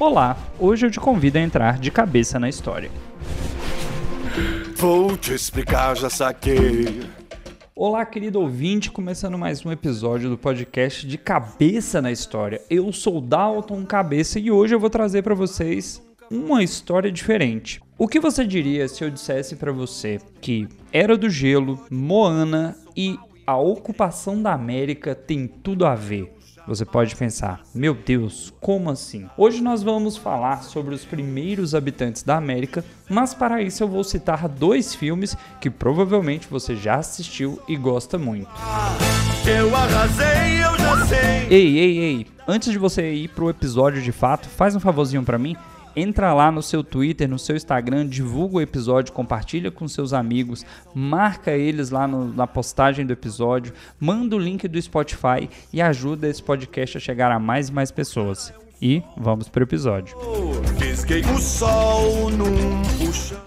Olá, hoje eu te convido a entrar de cabeça na história. Vou te explicar, já saquei. Olá, querido ouvinte, começando mais um episódio do podcast de Cabeça na História. Eu sou Dalton Cabeça e hoje eu vou trazer para vocês uma história diferente. O que você diria se eu dissesse para você que Era do Gelo, Moana e a ocupação da América tem tudo a ver? Você pode pensar, meu Deus, como assim? Hoje nós vamos falar sobre os primeiros habitantes da América, mas para isso eu vou citar dois filmes que provavelmente você já assistiu e gosta muito. Eu arrasei, eu já sei. Ei, ei, ei, antes de você ir pro episódio de fato, faz um favorzinho para mim entra lá no seu Twitter, no seu Instagram, divulga o episódio, compartilha com seus amigos, marca eles lá no, na postagem do episódio, manda o link do Spotify e ajuda esse podcast a chegar a mais e mais pessoas. E vamos para o episódio.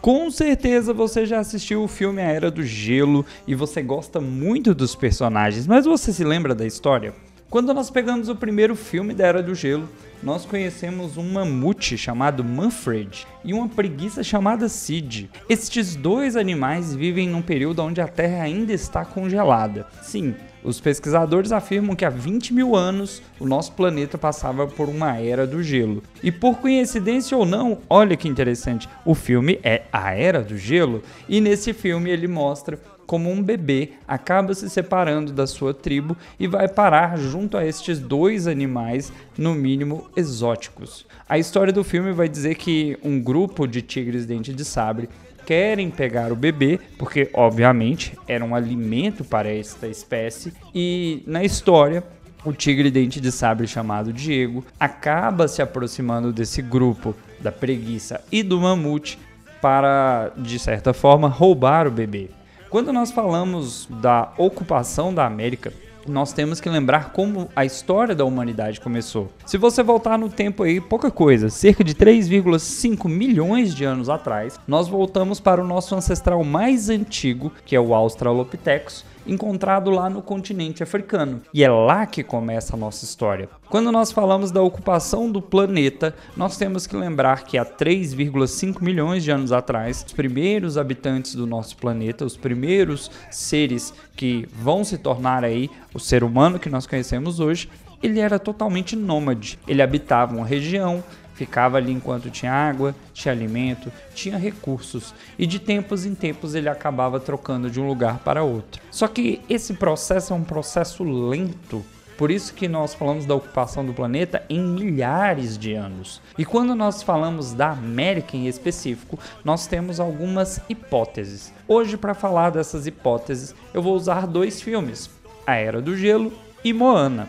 Com certeza você já assistiu o filme A Era do Gelo e você gosta muito dos personagens, mas você se lembra da história? Quando nós pegamos o primeiro filme da Era do Gelo, nós conhecemos um mamute chamado Manfred e uma preguiça chamada Sid. Estes dois animais vivem num período onde a Terra ainda está congelada. Sim, os pesquisadores afirmam que há 20 mil anos o nosso planeta passava por uma era do gelo. E por coincidência ou não, olha que interessante, o filme é A Era do Gelo e nesse filme ele mostra como um bebê acaba se separando da sua tribo e vai parar junto a estes dois animais, no mínimo exóticos. A história do filme vai dizer que um grupo de tigres dente de sabre querem pegar o bebê, porque obviamente era um alimento para esta espécie, e na história o tigre dente de sabre chamado Diego acaba se aproximando desse grupo da preguiça e do mamute para, de certa forma, roubar o bebê. Quando nós falamos da ocupação da América, nós temos que lembrar como a história da humanidade começou. Se você voltar no tempo aí, pouca coisa, cerca de 3,5 milhões de anos atrás, nós voltamos para o nosso ancestral mais antigo, que é o Australopithecus, encontrado lá no continente africano. E é lá que começa a nossa história. Quando nós falamos da ocupação do planeta, nós temos que lembrar que há 3,5 milhões de anos atrás, os primeiros habitantes do nosso planeta, os primeiros seres que vão se tornar aí o ser humano que nós conhecemos hoje, ele era totalmente nômade. Ele habitava uma região, ficava ali enquanto tinha água, tinha alimento, tinha recursos e de tempos em tempos ele acabava trocando de um lugar para outro. Só que esse processo é um processo lento. Por isso que nós falamos da ocupação do planeta em milhares de anos. E quando nós falamos da América em específico, nós temos algumas hipóteses. Hoje, para falar dessas hipóteses, eu vou usar dois filmes: A Era do Gelo e Moana.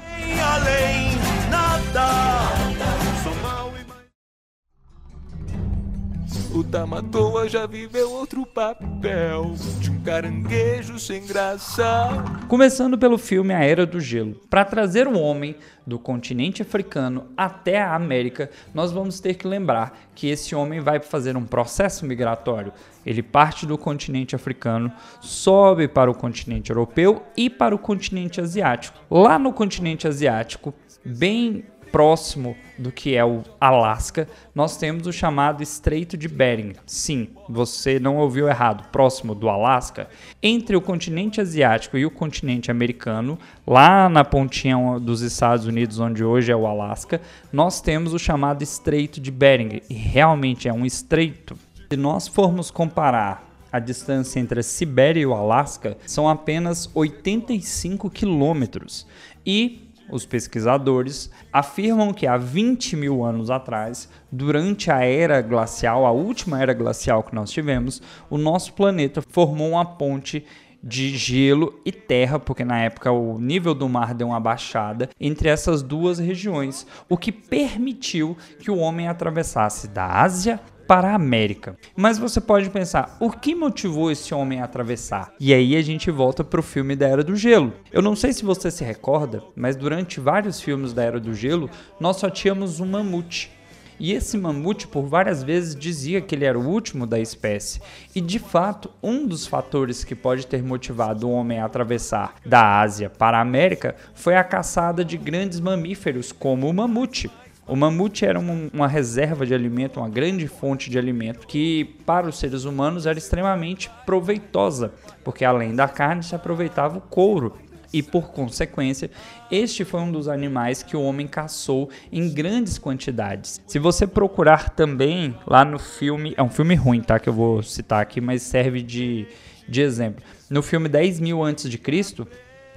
O Tamatoa já viveu outro papel de um caranguejo sem graça. Começando pelo filme A Era do Gelo. Para trazer o homem do continente africano até a América, nós vamos ter que lembrar que esse homem vai fazer um processo migratório. Ele parte do continente africano, sobe para o continente europeu e para o continente asiático. Lá no continente asiático, bem próximo do que é o Alasca, nós temos o chamado Estreito de Bering. Sim, você não ouviu errado, próximo do Alasca. Entre o continente asiático e o continente americano, lá na pontinha dos Estados Unidos, onde hoje é o Alasca, nós temos o chamado Estreito de Bering. E realmente é um estreito. Se nós formos comparar a distância entre a Sibéria e o Alasca, são apenas 85 quilômetros. E os pesquisadores afirmam que há 20 mil anos atrás, durante a era glacial, a última era glacial que nós tivemos, o nosso planeta formou uma ponte de gelo e terra, porque na época o nível do mar deu uma baixada entre essas duas regiões, o que permitiu que o homem atravessasse da Ásia para a América. Mas você pode pensar, o que motivou esse homem a atravessar? E aí a gente volta para o filme da Era do Gelo. Eu não sei se você se recorda, mas durante vários filmes da Era do Gelo, nós só tínhamos um mamute. E esse mamute por várias vezes dizia que ele era o último da espécie. E de fato, um dos fatores que pode ter motivado o homem a atravessar da Ásia para a América foi a caçada de grandes mamíferos como o mamute. O mamute era uma, uma reserva de alimento, uma grande fonte de alimento que para os seres humanos era extremamente proveitosa, porque além da carne se aproveitava o couro e, por consequência, este foi um dos animais que o homem caçou em grandes quantidades. Se você procurar também lá no filme, é um filme ruim, tá? Que eu vou citar aqui, mas serve de, de exemplo. No filme 10 mil antes de Cristo,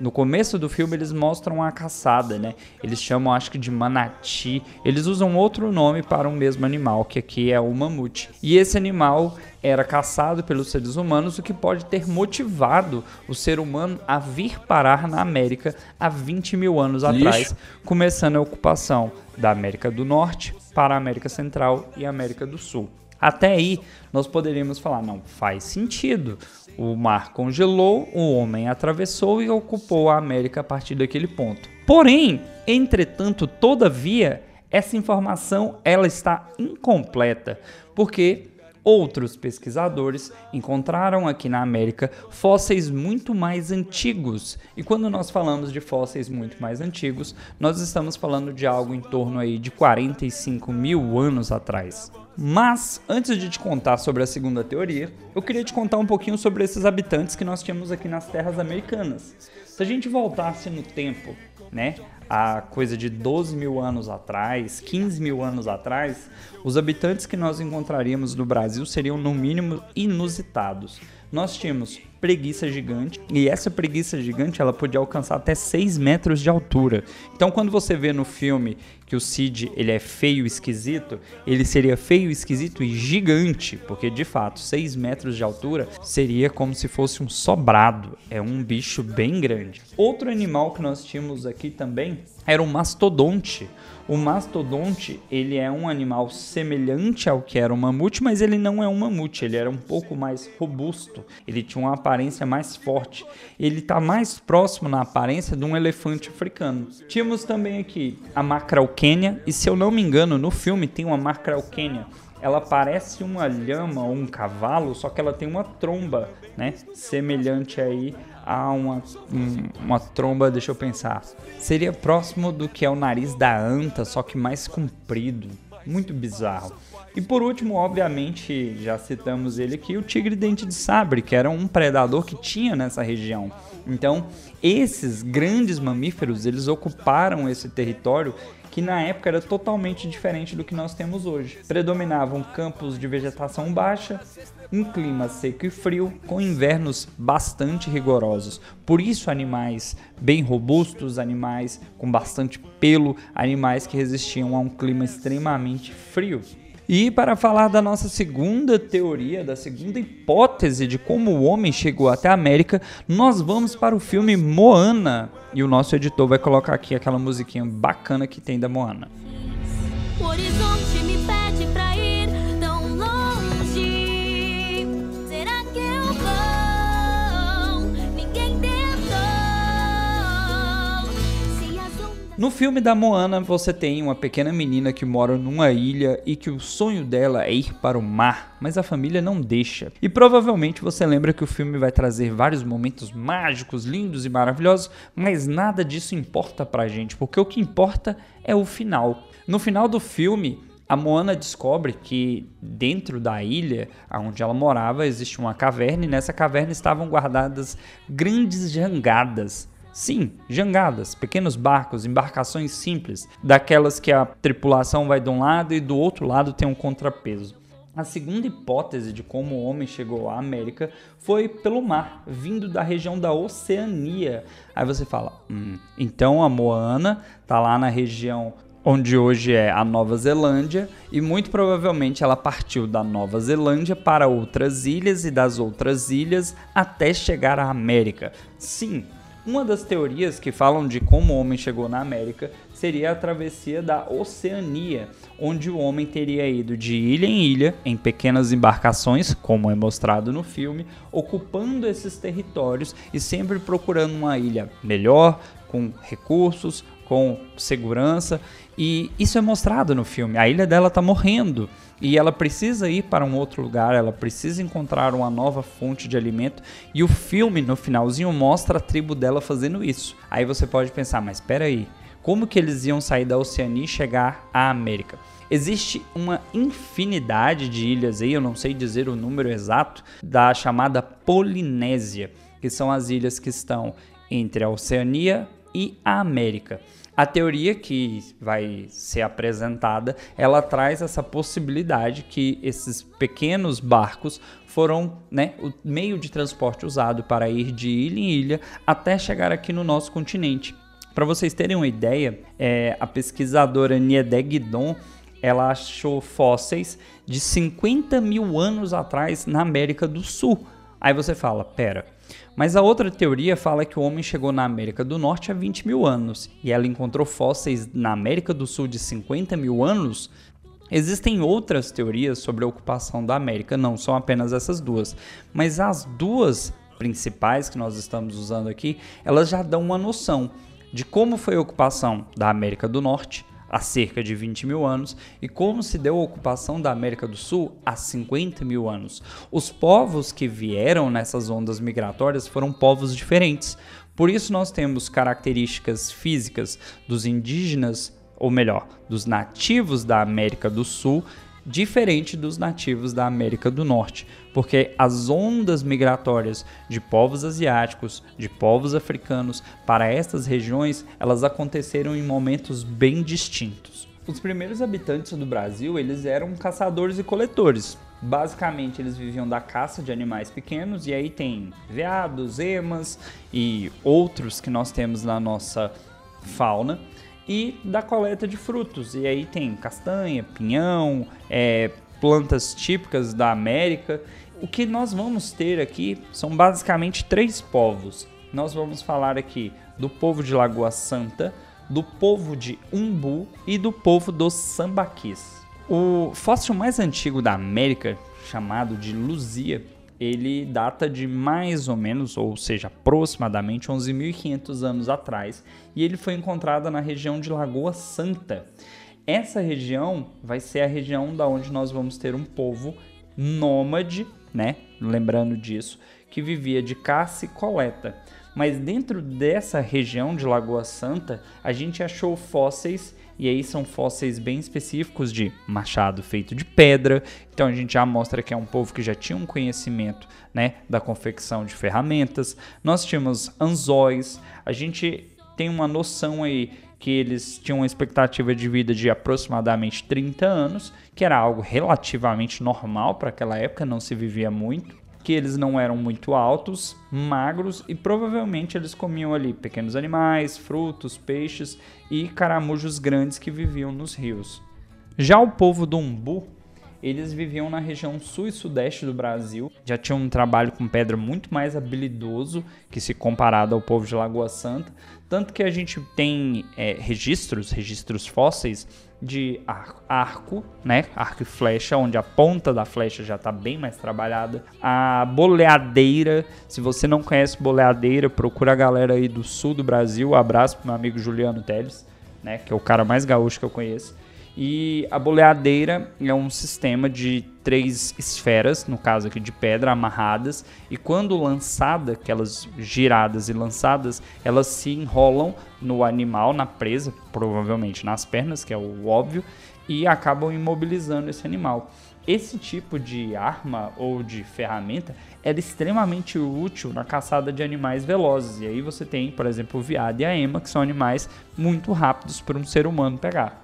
no começo do filme eles mostram a caçada, né? Eles chamam, acho que de manati. Eles usam outro nome para o mesmo animal, que aqui é o mamute. E esse animal era caçado pelos seres humanos, o que pode ter motivado o ser humano a vir parar na América há 20 mil anos Lixo. atrás, começando a ocupação da América do Norte para a América Central e América do Sul. Até aí, nós poderíamos falar, não, faz sentido. O mar congelou, o homem atravessou e ocupou a América a partir daquele ponto. Porém, entretanto, todavia, essa informação ela está incompleta, porque Outros pesquisadores encontraram aqui na América fósseis muito mais antigos. E quando nós falamos de fósseis muito mais antigos, nós estamos falando de algo em torno aí de 45 mil anos atrás. Mas, antes de te contar sobre a segunda teoria, eu queria te contar um pouquinho sobre esses habitantes que nós tínhamos aqui nas terras americanas. Se a gente voltasse no tempo, né, há coisa de 12 mil anos atrás, 15 mil anos atrás, os habitantes que nós encontraríamos no Brasil seriam no mínimo inusitados. Nós tínhamos preguiça gigante e essa preguiça gigante ela podia alcançar até 6 metros de altura. Então quando você vê no filme que o Cid ele é feio e esquisito, ele seria feio, esquisito e gigante, porque de fato 6 metros de altura seria como se fosse um sobrado, é um bicho bem grande. Outro animal que nós tínhamos aqui também era um mastodonte. O mastodonte, ele é um animal semelhante ao que era o mamute, mas ele não é um mamute, ele era um pouco mais robusto, ele tinha uma mais forte. Ele está mais próximo na aparência de um elefante africano. Tínhamos também aqui a macrauquênia, e se eu não me engano, no filme tem uma macrauquênia ela parece uma lhama ou um cavalo, só que ela tem uma tromba, né? Semelhante aí a uma, um, uma tromba, deixa eu pensar. Seria próximo do que é o nariz da anta, só que mais comprido. Muito bizarro. E por último, obviamente, já citamos ele aqui, o tigre dente de sabre, que era um predador que tinha nessa região. Então, esses grandes mamíferos, eles ocuparam esse território que na época era totalmente diferente do que nós temos hoje. Predominavam campos de vegetação baixa, um clima seco e frio, com invernos bastante rigorosos. Por isso, animais bem robustos, animais com bastante pelo, animais que resistiam a um clima extremamente frio. E para falar da nossa segunda teoria, da segunda hipótese de como o homem chegou até a América, nós vamos para o filme Moana. E o nosso editor vai colocar aqui aquela musiquinha bacana que tem da Moana. O horizonte me pede pra No filme da Moana, você tem uma pequena menina que mora numa ilha e que o sonho dela é ir para o mar, mas a família não deixa. E provavelmente você lembra que o filme vai trazer vários momentos mágicos, lindos e maravilhosos, mas nada disso importa pra gente, porque o que importa é o final. No final do filme, a Moana descobre que dentro da ilha onde ela morava existe uma caverna e nessa caverna estavam guardadas grandes jangadas Sim, jangadas, pequenos barcos, embarcações simples, daquelas que a tripulação vai de um lado e do outro lado tem um contrapeso. A segunda hipótese de como o homem chegou à América foi pelo mar, vindo da região da Oceania. Aí você fala, hum, então a Moana está lá na região onde hoje é a Nova Zelândia, e muito provavelmente ela partiu da Nova Zelândia para outras ilhas e das outras ilhas até chegar à América. Sim, uma das teorias que falam de como o homem chegou na América seria a travessia da Oceania, onde o homem teria ido de ilha em ilha, em pequenas embarcações, como é mostrado no filme, ocupando esses territórios e sempre procurando uma ilha melhor, com recursos, com segurança, e isso é mostrado no filme. A ilha dela está morrendo e ela precisa ir para um outro lugar, ela precisa encontrar uma nova fonte de alimento e o filme no finalzinho mostra a tribo dela fazendo isso. Aí você pode pensar, mas espera aí, como que eles iam sair da Oceania e chegar à América. Existe uma infinidade de ilhas aí, eu não sei dizer o número exato, da chamada Polinésia, que são as ilhas que estão entre a Oceania e a América. A teoria que vai ser apresentada, ela traz essa possibilidade que esses pequenos barcos foram né, o meio de transporte usado para ir de ilha em ilha até chegar aqui no nosso continente. Para vocês terem uma ideia, é, a pesquisadora Guidon ela achou fósseis de 50 mil anos atrás na América do Sul. Aí você fala, pera, mas a outra teoria fala que o homem chegou na América do Norte há 20 mil anos e ela encontrou fósseis na América do Sul de 50 mil anos. Existem outras teorias sobre a ocupação da América, não são apenas essas duas, mas as duas principais que nós estamos usando aqui, elas já dão uma noção de como foi a ocupação da América do Norte há cerca de 20 mil anos e como se deu a ocupação da América do Sul há 50 mil anos. Os povos que vieram nessas ondas migratórias foram povos diferentes. Por isso, nós temos características físicas dos indígenas, ou melhor, dos nativos da América do Sul diferente dos nativos da América do Norte, porque as ondas migratórias de povos asiáticos, de povos africanos para estas regiões, elas aconteceram em momentos bem distintos. Os primeiros habitantes do Brasil, eles eram caçadores e coletores. Basicamente, eles viviam da caça de animais pequenos e aí tem veados, emas e outros que nós temos na nossa fauna e da coleta de frutos. E aí tem castanha, pinhão, é, plantas típicas da América. O que nós vamos ter aqui são basicamente três povos. Nós vamos falar aqui do povo de Lagoa Santa, do povo de Umbu e do povo dos Sambaquis. O fóssil mais antigo da América, chamado de Luzia, ele data de mais ou menos, ou seja, aproximadamente 11.500 anos atrás, e ele foi encontrado na região de Lagoa Santa. Essa região vai ser a região da onde nós vamos ter um povo nômade, né? Lembrando disso, que vivia de caça e coleta. Mas dentro dessa região de Lagoa Santa, a gente achou fósseis e aí são fósseis bem específicos de machado feito de pedra. Então a gente já mostra que é um povo que já tinha um conhecimento né, da confecção de ferramentas. Nós tínhamos anzóis, a gente tem uma noção aí que eles tinham uma expectativa de vida de aproximadamente 30 anos, que era algo relativamente normal para aquela época, não se vivia muito que eles não eram muito altos, magros e provavelmente eles comiam ali pequenos animais, frutos, peixes e caramujos grandes que viviam nos rios. Já o povo do Umbu, eles viviam na região sul e sudeste do Brasil, já tinham um trabalho com pedra muito mais habilidoso que se comparado ao povo de Lagoa Santa, tanto que a gente tem é, registros, registros fósseis de arco, né? Arco e flecha, onde a ponta da flecha já está bem mais trabalhada. A boleadeira, se você não conhece boleadeira, procura a galera aí do sul do Brasil. abraço pro meu amigo Juliano Teles, né? Que é o cara mais gaúcho que eu conheço. E a boleadeira é um sistema de três esferas, no caso aqui de pedra, amarradas, e quando lançada, aquelas giradas e lançadas, elas se enrolam no animal, na presa, provavelmente nas pernas, que é o óbvio, e acabam imobilizando esse animal. Esse tipo de arma ou de ferramenta era extremamente útil na caçada de animais velozes. E aí você tem, por exemplo, o veado e a ema, que são animais muito rápidos para um ser humano pegar.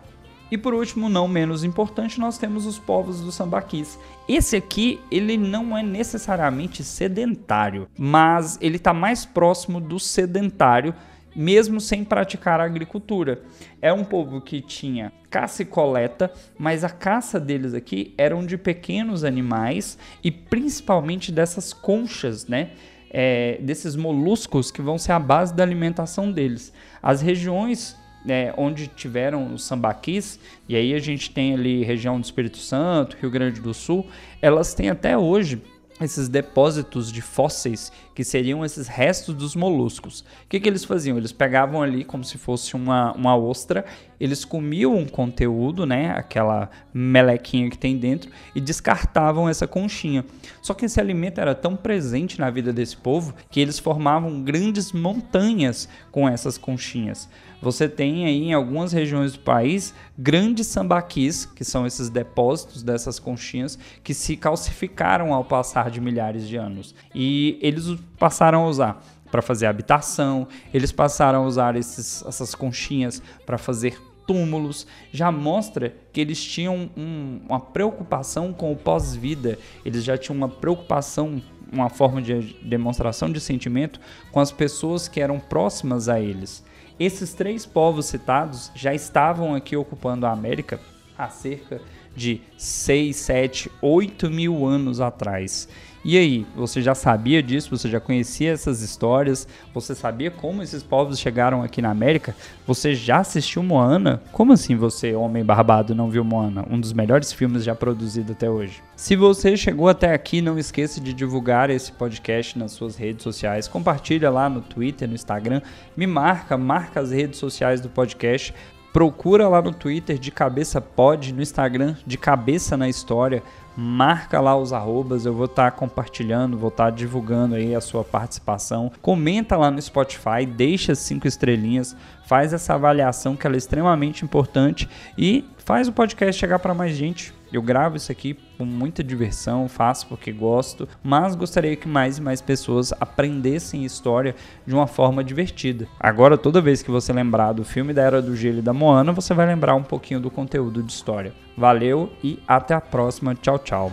E por último, não menos importante, nós temos os povos do sambaquis. Esse aqui, ele não é necessariamente sedentário, mas ele está mais próximo do sedentário, mesmo sem praticar a agricultura. É um povo que tinha caça e coleta, mas a caça deles aqui eram de pequenos animais e principalmente dessas conchas, né? É, desses moluscos que vão ser a base da alimentação deles. As regiões é, onde tiveram os sambaquis, e aí a gente tem ali região do Espírito Santo, Rio Grande do Sul, elas têm até hoje esses depósitos de fósseis, que seriam esses restos dos moluscos. O que, que eles faziam? Eles pegavam ali como se fosse uma, uma ostra, eles comiam um conteúdo, né, aquela melequinha que tem dentro, e descartavam essa conchinha. Só que esse alimento era tão presente na vida desse povo que eles formavam grandes montanhas com essas conchinhas. Você tem aí em algumas regiões do país grandes sambaquis, que são esses depósitos dessas conchinhas que se calcificaram ao passar de milhares de anos. E eles passaram a usar para fazer habitação, eles passaram a usar esses, essas conchinhas para fazer túmulos, já mostra que eles tinham um, uma preocupação com o pós-vida, eles já tinham uma preocupação, uma forma de demonstração de sentimento com as pessoas que eram próximas a eles. Esses três povos citados já estavam aqui ocupando a América há cerca de 6, 7, 8 mil anos atrás. E aí, você já sabia disso? Você já conhecia essas histórias? Você sabia como esses povos chegaram aqui na América? Você já assistiu Moana? Como assim você, homem barbado, não viu Moana? Um dos melhores filmes já produzido até hoje. Se você chegou até aqui, não esqueça de divulgar esse podcast nas suas redes sociais. Compartilha lá no Twitter, no Instagram. Me marca, marca as redes sociais do podcast procura lá no Twitter de cabeça pod, no Instagram de cabeça na história marca lá os arrobas, eu vou estar tá compartilhando, vou estar tá divulgando aí a sua participação. Comenta lá no Spotify, deixa cinco estrelinhas, faz essa avaliação que ela é extremamente importante e faz o podcast chegar para mais gente. Eu gravo isso aqui com muita diversão, faço porque gosto, mas gostaria que mais e mais pessoas aprendessem história de uma forma divertida. Agora, toda vez que você lembrar do filme da Era do Gelo e da Moana, você vai lembrar um pouquinho do conteúdo de história. Valeu e até a próxima. Tchau, tchau.